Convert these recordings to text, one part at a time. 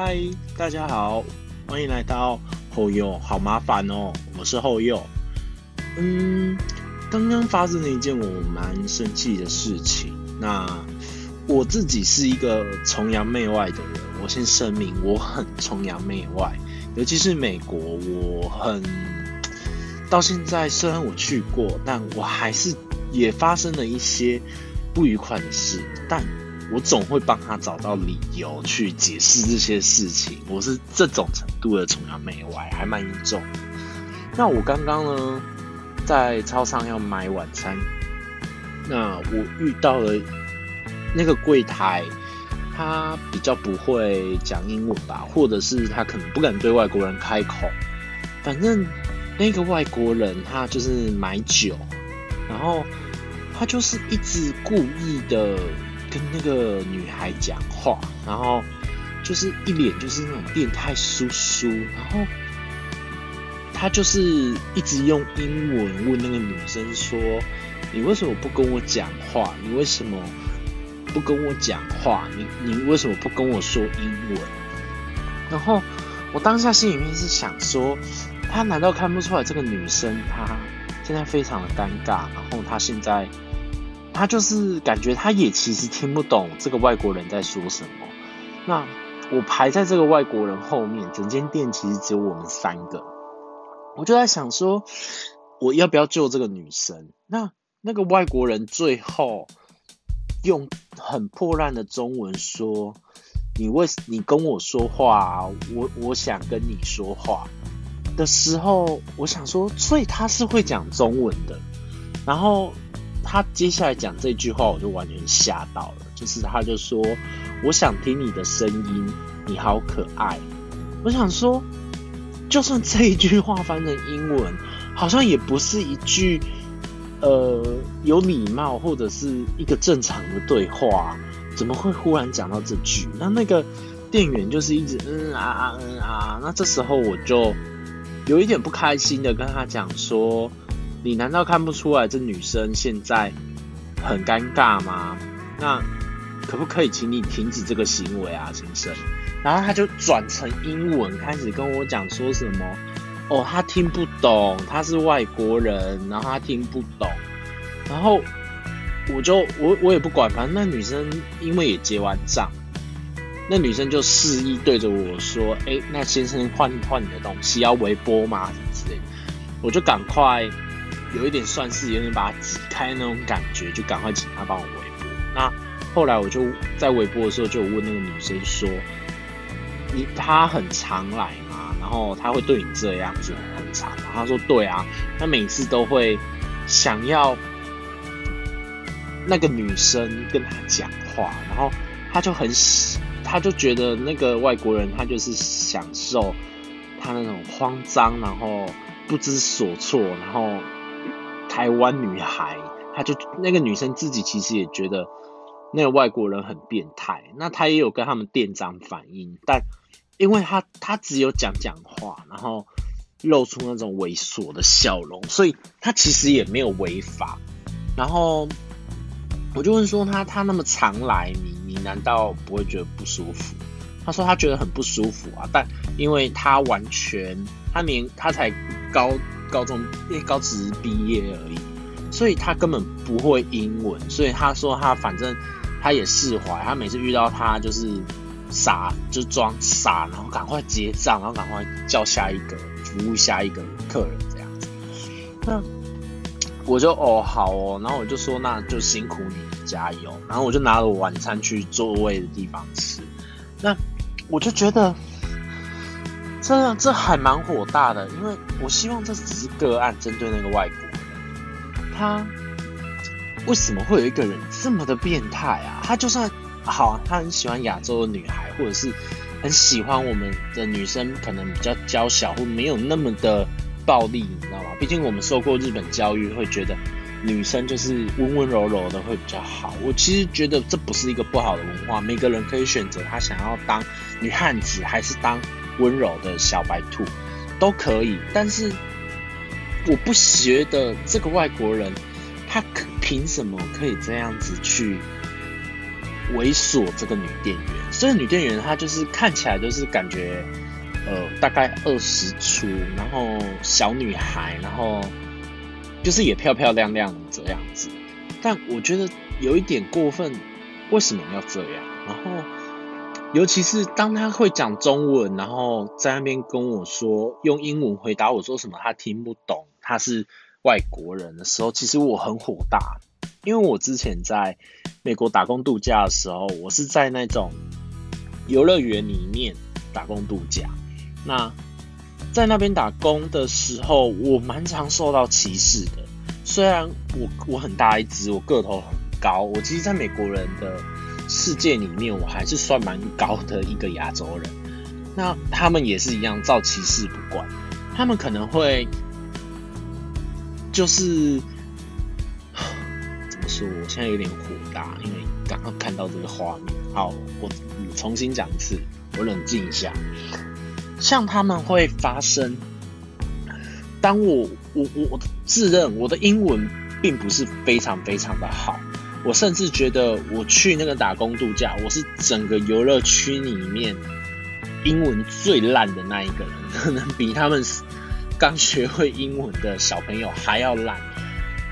嗨，大家好，欢迎来到后右，好麻烦哦，我是后右。嗯，刚刚发生了一件我蛮生气的事情。那我自己是一个崇洋媚外的人，我先声明，我很崇洋媚外，尤其是美国，我很到现在虽然我去过，但我还是也发生了一些不愉快的事，但。我总会帮他找到理由去解释这些事情。我是这种程度的崇洋媚外，还蛮严重。那我刚刚呢，在超商要买晚餐，那我遇到了那个柜台，他比较不会讲英文吧，或者是他可能不敢对外国人开口。反正那个外国人他就是买酒，然后他就是一直故意的。跟那个女孩讲话，然后就是一脸就是那种变态叔叔，然后他就是一直用英文问那个女生说：“你为什么不跟我讲话？你为什么不跟我讲话？你你为什么不跟我说英文？”然后我当下心里面是想说：他难道看不出来这个女生她现在非常的尴尬？然后她现在。他就是感觉他也其实听不懂这个外国人在说什么。那我排在这个外国人后面，整间店其实只有我们三个。我就在想说，我要不要救这个女生？那那个外国人最后用很破烂的中文说：“你为你跟我说话，我我想跟你说话的时候，我想说，所以他是会讲中文的。”然后。他接下来讲这句话，我就完全吓到了。就是他就说：“我想听你的声音，你好可爱。”我想说，就算这一句话翻成英文，好像也不是一句呃有礼貌或者是一个正常的对话。怎么会忽然讲到这句？那那个店员就是一直嗯啊啊嗯啊。那这时候我就有一点不开心的跟他讲说。你难道看不出来这女生现在很尴尬吗？那可不可以请你停止这个行为啊，先生？然后他就转成英文开始跟我讲说什么？哦，他听不懂，他是外国人，然后他听不懂。然后我就我我也不管，反正那女生因为也结完账，那女生就示意对着我说：“哎，那先生换换你的东西，要微波吗？什么之类的。”我就赶快。有一点算是有点把它挤开那种感觉，就赶快请他帮我微波。那后来我就在微波的时候就问那个女生说：“你他很常来吗？然后他会对你这样子很常吗？”他说：“对啊，他每次都会想要那个女生跟他讲话，然后他就很喜，他就觉得那个外国人他就是享受他那种慌张，然后不知所措，然后。”台湾女孩，她就那个女生自己其实也觉得那个外国人很变态，那她也有跟他们店长反映，但因为她她只有讲讲话，然后露出那种猥琐的笑容，所以她其实也没有违法。然后我就问说，她她那么常来，你你难道不会觉得不舒服？她说她觉得很不舒服啊，但因为她完全她连她才高。高中因高职毕业而已，所以他根本不会英文，所以他说他反正他也释怀，他每次遇到他就是傻就装傻，然后赶快结账，然后赶快叫下一个服务下一个客人这样子。那我就哦好哦，然后我就说那就辛苦你加油，然后我就拿了我晚餐去座位的地方吃。那我就觉得。这这还蛮火大的，因为我希望这只是个案，针对那个外国人，他为什么会有一个人这么的变态啊？他就算好，他很喜欢亚洲的女孩，或者是很喜欢我们的女生，可能比较娇小或没有那么的暴力，你知道吗？毕竟我们受过日本教育，会觉得女生就是温温柔柔的会比较好。我其实觉得这不是一个不好的文化，每个人可以选择他想要当女汉子，还是当。温柔的小白兔都可以，但是我不觉得这个外国人他凭什么可以这样子去猥琐这个女店员。这个女店员她就是看起来就是感觉，呃，大概二十出，然后小女孩，然后就是也漂漂亮亮这样子。但我觉得有一点过分，为什么要这样？然后，尤其是当他会讲中文，然后在那边跟我说用英文回答我说什么，他听不懂，他是外国人的时候，其实我很火大，因为我之前在美国打工度假的时候，我是在那种游乐园里面打工度假。那在那边打工的时候，我蛮常受到歧视的。虽然我我很大一只，我个头很高，我其实在美国人的世界里面，我还是算蛮高的一个亚洲人。那他们也是一样，照歧视不管，他们可能会就是怎么说？我现在有点火大，因为刚刚看到这个画面。好，我重新讲一次，我冷静一下。像他们会发生，当我我我自认我的英文并不是非常非常的好，我甚至觉得我去那个打工度假，我是整个游乐区里面英文最烂的那一个人，可能比他们刚学会英文的小朋友还要烂。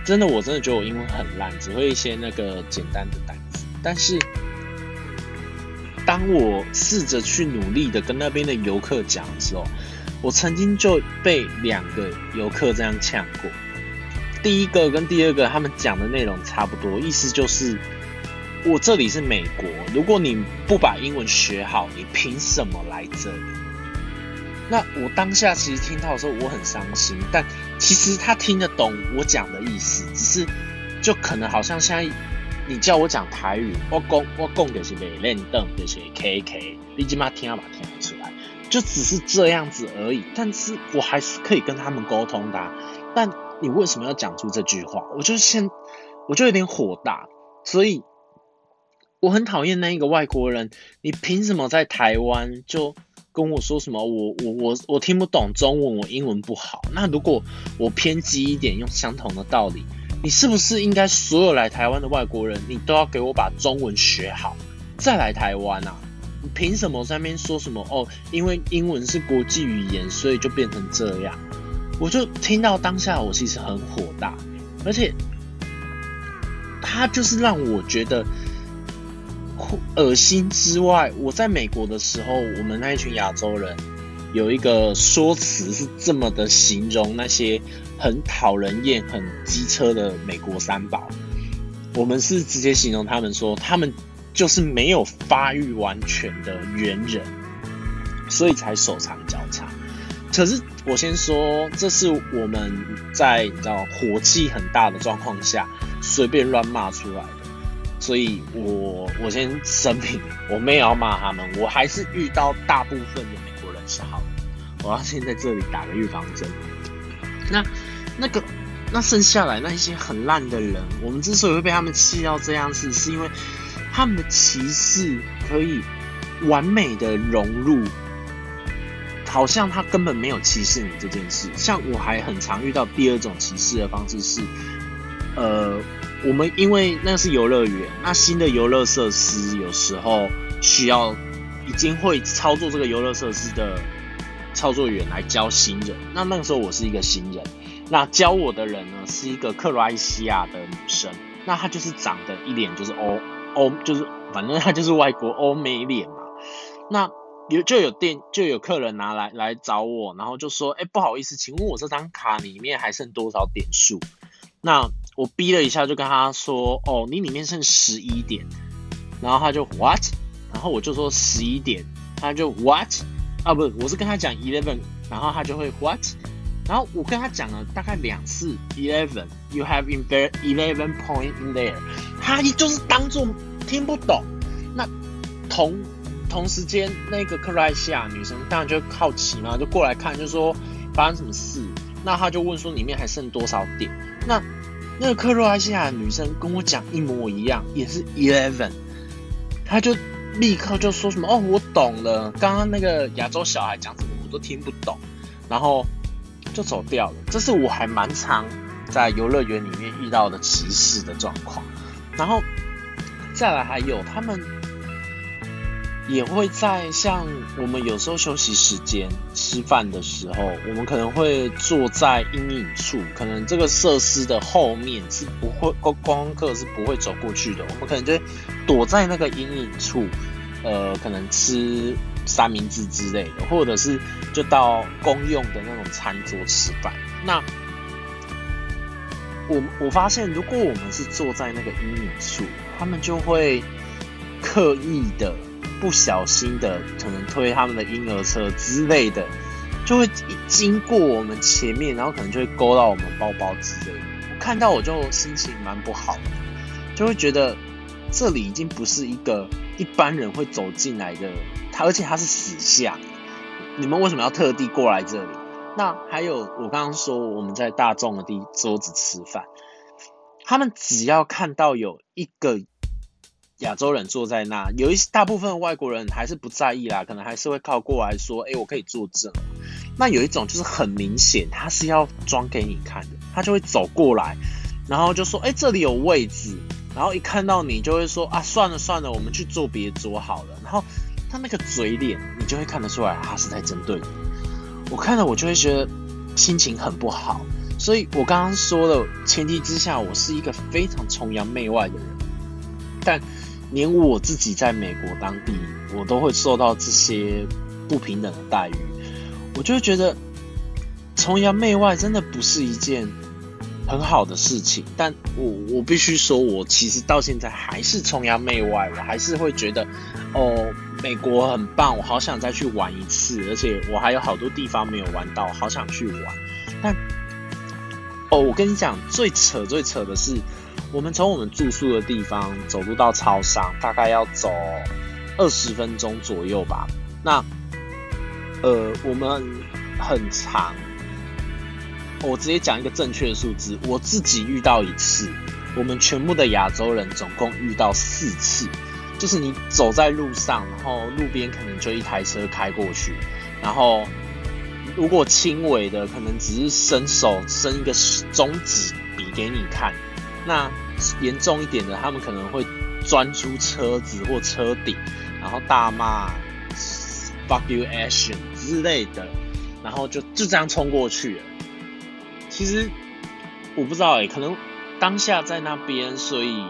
真的，我真的觉得我英文很烂，只会一些那个简单的单词。但是，当我试着去努力的跟那边的游客讲的时候，我曾经就被两个游客这样呛过。第一个跟第二个，他们讲的内容差不多，意思就是我这里是美国，如果你不把英文学好，你凭什么来这里？那我当下其实听到的时候，我很伤心。但其实他听得懂我讲的意思，只是就可能好像现在你叫我讲台语，我讲我讲的是没练凳，就是 K K，你起码听要把听得出来。就只是这样子而已，但是我还是可以跟他们沟通的。但你为什么要讲出这句话？我就先，我就有点火大，所以我很讨厌那一个外国人。你凭什么在台湾就跟我说什么？我我我我听不懂中文，我英文不好。那如果我偏激一点，用相同的道理，你是不是应该所有来台湾的外国人，你都要给我把中文学好，再来台湾啊？你凭什么在那边说什么哦？因为英文是国际语言，所以就变成这样。我就听到当下，我其实很火大，而且他就是让我觉得恶心之外，我在美国的时候，我们那一群亚洲人有一个说辞是这么的形容那些很讨人厌、很机车的美国三宝，我们是直接形容他们说他们。就是没有发育完全的猿人，所以才手长脚长。可是我先说，这是我们在你知道火气很大的状况下随便乱骂出来的。所以我我先声明，我没有要骂他们，我还是遇到大部分的美国人是好的。我要先在这里打个预防针。那那个那剩下来那一些很烂的人，我们之所以会被他们气到这样子，是因为。他们的歧视可以完美的融入，好像他根本没有歧视你这件事。像我还很常遇到第二种歧视的方式是，呃，我们因为那是游乐园，那新的游乐设施有时候需要已经会操作这个游乐设施的操作员来教新人。那那个时候我是一个新人，那教我的人呢是一个克罗埃西亚的女生，那她就是长得一脸就是欧。欧就是反正她就是外国欧美脸嘛，那有就有店就有客人拿来来找我，然后就说，哎，不好意思，请问我这张卡里面还剩多少点数？那我逼了一下，就跟他说，哦，你里面剩十一点，然后他就 what？然后我就说十一点，他就 what？啊，不，我是跟他讲 eleven，然后他就会 what？然后我跟他讲了大概两次，eleven，you have in there eleven point in there，他就是当做听不懂。那同同时间，那个克罗埃西亚女生当然就好奇嘛，就过来看，就说发生什么事。那他就问说里面还剩多少点？那那个克罗埃西亚女生跟我讲一模一样，也是 eleven。他就立刻就说什么哦，我懂了，刚刚那个亚洲小孩讲什么我都听不懂，然后。就走掉了，这是我还蛮常在游乐园里面遇到的歧视的状况。然后再来还有他们也会在像我们有时候休息时间吃饭的时候，我们可能会坐在阴影处，可能这个设施的后面是不会光光客是不会走过去的，我们可能就躲在那个阴影处，呃，可能吃三明治之类的，或者是就到公用的那种餐桌吃饭。那我我发现，如果我们是坐在那个阴影处，他们就会刻意的。不小心的，可能推他们的婴儿车之类的，就会经过我们前面，然后可能就会勾到我们包包之类的。我看到我就心情蛮不好的，就会觉得这里已经不是一个一般人会走进来的，他而且他是死巷，你们为什么要特地过来这里？那还有我刚刚说我们在大众的地桌子吃饭，他们只要看到有一个。亚洲人坐在那，有一大部分外国人还是不在意啦，可能还是会靠过来说：“哎，我可以作证。”那有一种就是很明显，他是要装给你看的，他就会走过来，然后就说：“哎，这里有位置。”然后一看到你就会说：“啊，算了算了，我们去坐别桌好了。”然后他那个嘴脸，你就会看得出来他是在针对你。我看了我就会觉得心情很不好，所以我刚刚说的前提之下，我是一个非常崇洋媚外的人，但。连我自己在美国当地，我都会受到这些不平等的待遇，我就觉得崇洋媚外真的不是一件很好的事情。但我我必须说，我其实到现在还是崇洋媚外，我还是会觉得哦，美国很棒，我好想再去玩一次，而且我还有好多地方没有玩到，好想去玩。哦，我跟你讲，最扯最扯的是。我们从我们住宿的地方走路到超商，大概要走二十分钟左右吧。那，呃，我们很长，我直接讲一个正确的数字。我自己遇到一次，我们全部的亚洲人总共遇到四次。就是你走在路上，然后路边可能就一台车开过去，然后如果轻微的，可能只是伸手伸一个中指比给你看。那严重一点的，他们可能会钻出车子或车顶，然后大骂 “fuck you Asian” 之类的，然后就就这样冲过去了。其实我不知道哎，可能当下在那边，所以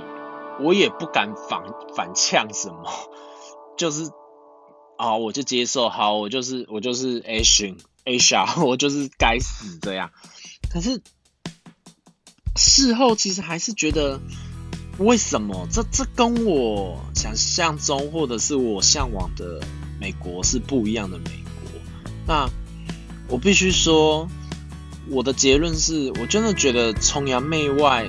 我也不敢反反呛什么，就是啊，我就接受，好，我就是我就是 Asian a 少 我就是该死这样。可是。事后其实还是觉得，为什么这这跟我想象中或者是我向往的美国是不一样的美国？那我必须说，我的结论是我真的觉得崇洋媚外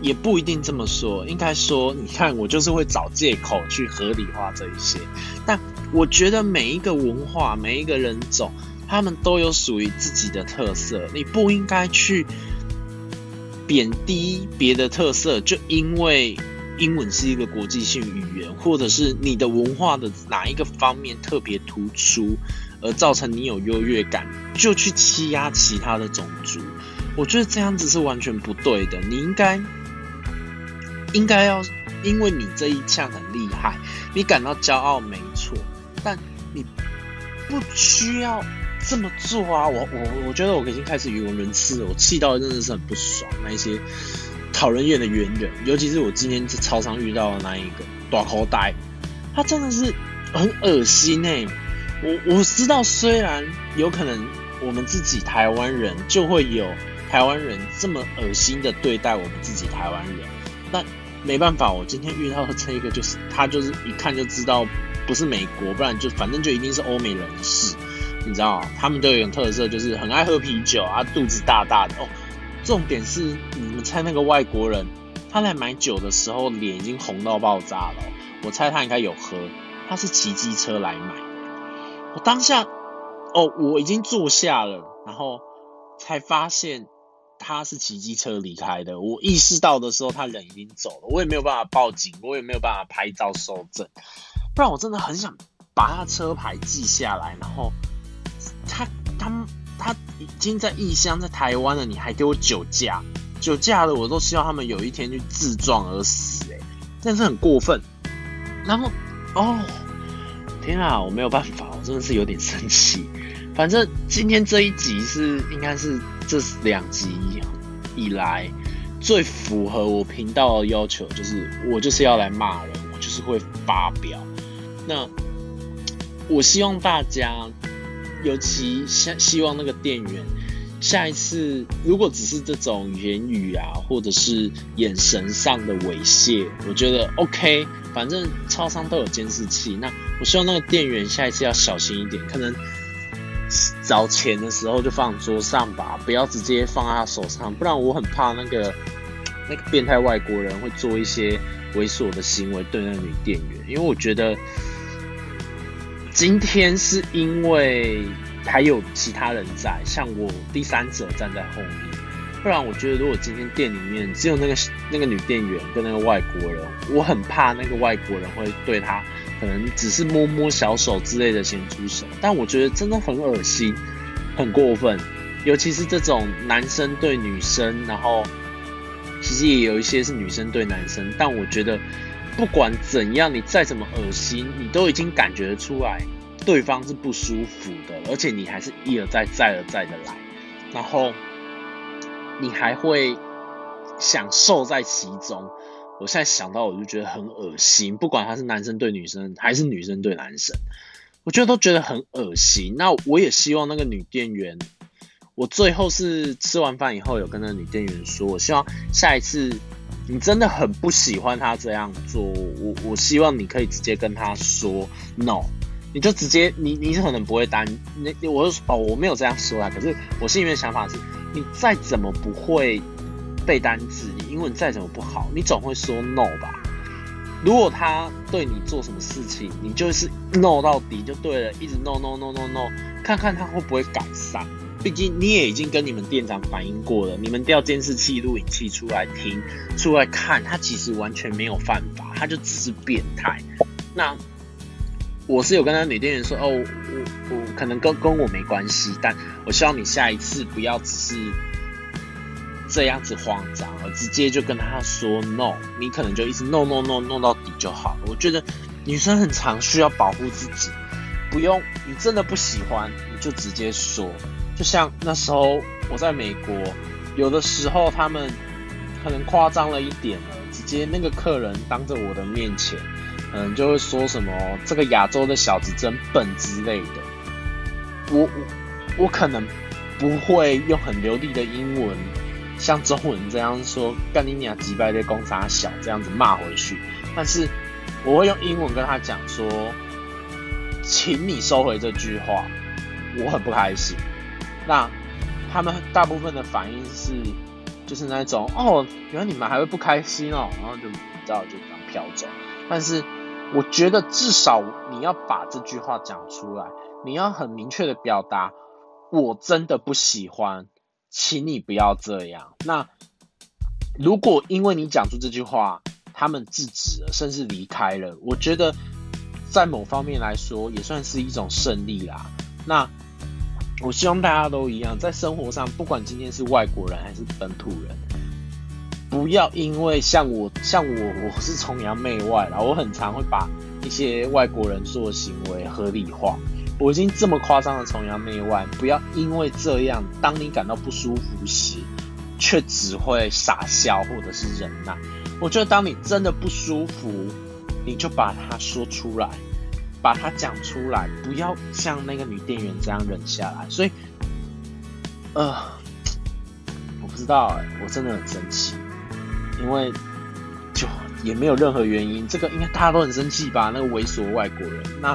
也不一定这么说，应该说，你看我就是会找借口去合理化这一些。但我觉得每一个文化、每一个人种，他们都有属于自己的特色，你不应该去。贬低别的特色，就因为英文是一个国际性语言，或者是你的文化的哪一个方面特别突出，而造成你有优越感，就去欺压其他的种族，我觉得这样子是完全不对的。你应该应该要因为你这一项很厉害，你感到骄傲没错，但你不需要。这么做啊，我我我觉得我已经开始语无伦次了，我气到真的是很不爽。那一些讨人厌的猿人，尤其是我今天在超商遇到的那一个短口袋，他真的是很恶心哎！我我知道，虽然有可能我们自己台湾人就会有台湾人这么恶心的对待我们自己台湾人，但没办法，我今天遇到的这一个就是他就是一看就知道不是美国，不然就反正就一定是欧美人士。你知道，他们都有一种特色，就是很爱喝啤酒啊，肚子大大的哦。重点是，你们猜那个外国人，他来买酒的时候，脸已经红到爆炸了。我猜他应该有喝，他是骑机车来买。我当下，哦，我已经坐下了，然后才发现他是骑机车离开的。我意识到的时候，他人已经走了，我也没有办法报警，我也没有办法拍照收证，不然我真的很想把他车牌记下来，然后。他他他已经在异乡，在台湾了，你还给我酒驾，酒驾了，我都希望他们有一天去自撞而死。哎，但是很过分。然后，哦，天啊，我没有办法，我真的是有点生气。反正今天这一集是应该是这两集以来最符合我频道的要求，就是我就是要来骂人，我就是会发表。那我希望大家，尤其希希望那个店员。下一次如果只是这种言语啊，或者是眼神上的猥亵，我觉得 OK，反正超商都有监视器。那我希望那个店员下一次要小心一点，可能找钱的时候就放桌上吧，不要直接放在他手上，不然我很怕那个那个变态外国人会做一些猥琐的行为对那女店员，因为我觉得今天是因为。还有其他人在，像我第三者站在后面，不然我觉得如果今天店里面只有那个那个女店员跟那个外国人，我很怕那个外国人会对他可能只是摸摸小手之类的先出手，但我觉得真的很恶心，很过分，尤其是这种男生对女生，然后其实也有一些是女生对男生，但我觉得不管怎样，你再怎么恶心，你都已经感觉得出来。对方是不舒服的，而且你还是一而再、再而再的来，然后你还会享受在其中。我现在想到我就觉得很恶心，不管他是男生对女生还是女生对男生，我觉得都觉得很恶心。那我也希望那个女店员，我最后是吃完饭以后有跟那个女店员说，我希望下一次你真的很不喜欢他这样做，我我希望你可以直接跟他说 no。你就直接，你你可能不会担，你我哦，我没有这样说啊。可是我心里面的想法是，你再怎么不会背单词，你英文再怎么不好，你总会说 no 吧？如果他对你做什么事情，你就是 no 到底就对了，一直 no no no no no，看看他会不会改善。毕竟你也已经跟你们店长反映过了，你们调监视器、录影器出来听、出来看，他其实完全没有犯法，他就只是变态。那。我是有跟他女店员说，哦，我我可能跟跟我没关系，但我希望你下一次不要只是这样子慌张，而直接就跟他说 no，你可能就一直 no no no 弄到底就好了。我觉得女生很常需要保护自己，不用你真的不喜欢，你就直接说。就像那时候我在美国，有的时候他们可能夸张了一点了，直接那个客人当着我的面前。嗯，就会说什么这个亚洲的小子真笨之类的。我我我可能不会用很流利的英文，像中文这样说干你娘几百的公差小这样子骂回去，但是我会用英文跟他讲说，请你收回这句话，我很不开心。那他们大部分的反应是，就是那种哦，原来你们还会不开心哦，然后就你知道就这样飘走，但是。我觉得至少你要把这句话讲出来，你要很明确的表达，我真的不喜欢，请你不要这样。那如果因为你讲出这句话，他们制止了，甚至离开了，我觉得在某方面来说也算是一种胜利啦。那我希望大家都一样，在生活上，不管今天是外国人还是本土人。不要因为像我像我我是崇洋媚外啦，我很常会把一些外国人做的行为合理化。我已经这么夸张的崇洋媚外，不要因为这样，当你感到不舒服时，却只会傻笑或者是忍耐。我觉得当你真的不舒服，你就把它说出来，把它讲出来，不要像那个女店员这样忍下来。所以，呃，我不知道哎，我真的很生气。因为就也没有任何原因，这个应该大家都很生气吧？那个猥琐外国人，那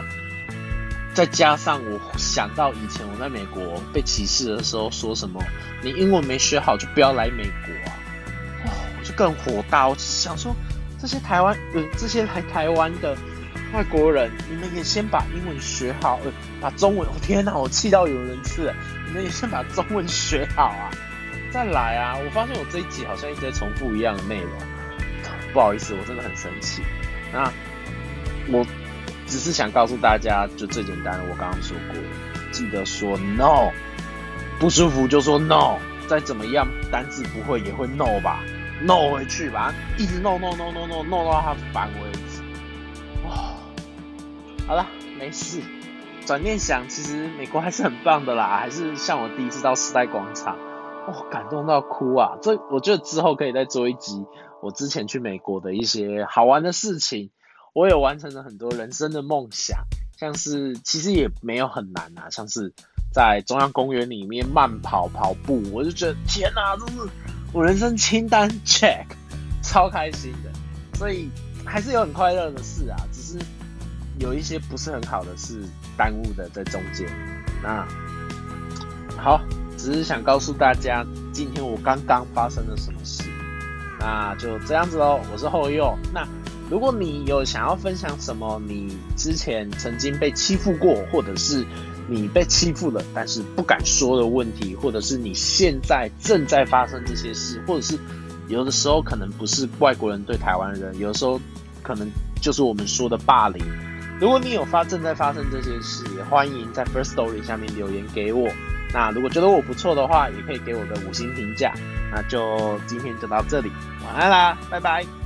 再加上我想到以前我在美国被歧视的时候，说什么你英文没学好就不要来美国啊！哦，我就更火大，我想说这些台湾呃这些来台湾的外国人，你们也先把英文学好，呃把中文，我 天哪，我气到有人次，你们也先把中文学好啊！再来啊！我发现我这一集好像一直在重复一样的内容，不好意思，我真的很生气。那我只是想告诉大家，就最简单的，我刚刚说过，记得说 no，不舒服就说 no，再怎么样单字不会也会 no 吧。no 回去，吧一直 no no no no no no 到它烦为止。哦，好了，没事。转念想，其实美国还是很棒的啦，还是像我第一次到时代广场，哇，感动到哭啊！这我觉得之后可以再做一集我之前去美国的一些好玩的事情。我有完成了很多人生的梦想，像是其实也没有很难啊，像是在中央公园里面慢跑跑步，我就觉得天哪，这是我人生清单 check，超开心的。所以还是有很快乐的事啊，只是有一些不是很好的事。耽误的在中间，那好，只是想告诉大家，今天我刚刚发生了什么事，那就这样子喽。我是后右，那如果你有想要分享什么，你之前曾经被欺负过，或者是你被欺负了但是不敢说的问题，或者是你现在正在发生这些事，或者是有的时候可能不是外国人对台湾人，有的时候可能就是我们说的霸凌。如果你有发正在发生这些事，也欢迎在 First Story 下面留言给我。那如果觉得我不错的话，也可以给我个五星评价。那就今天就到这里，晚安啦，拜拜。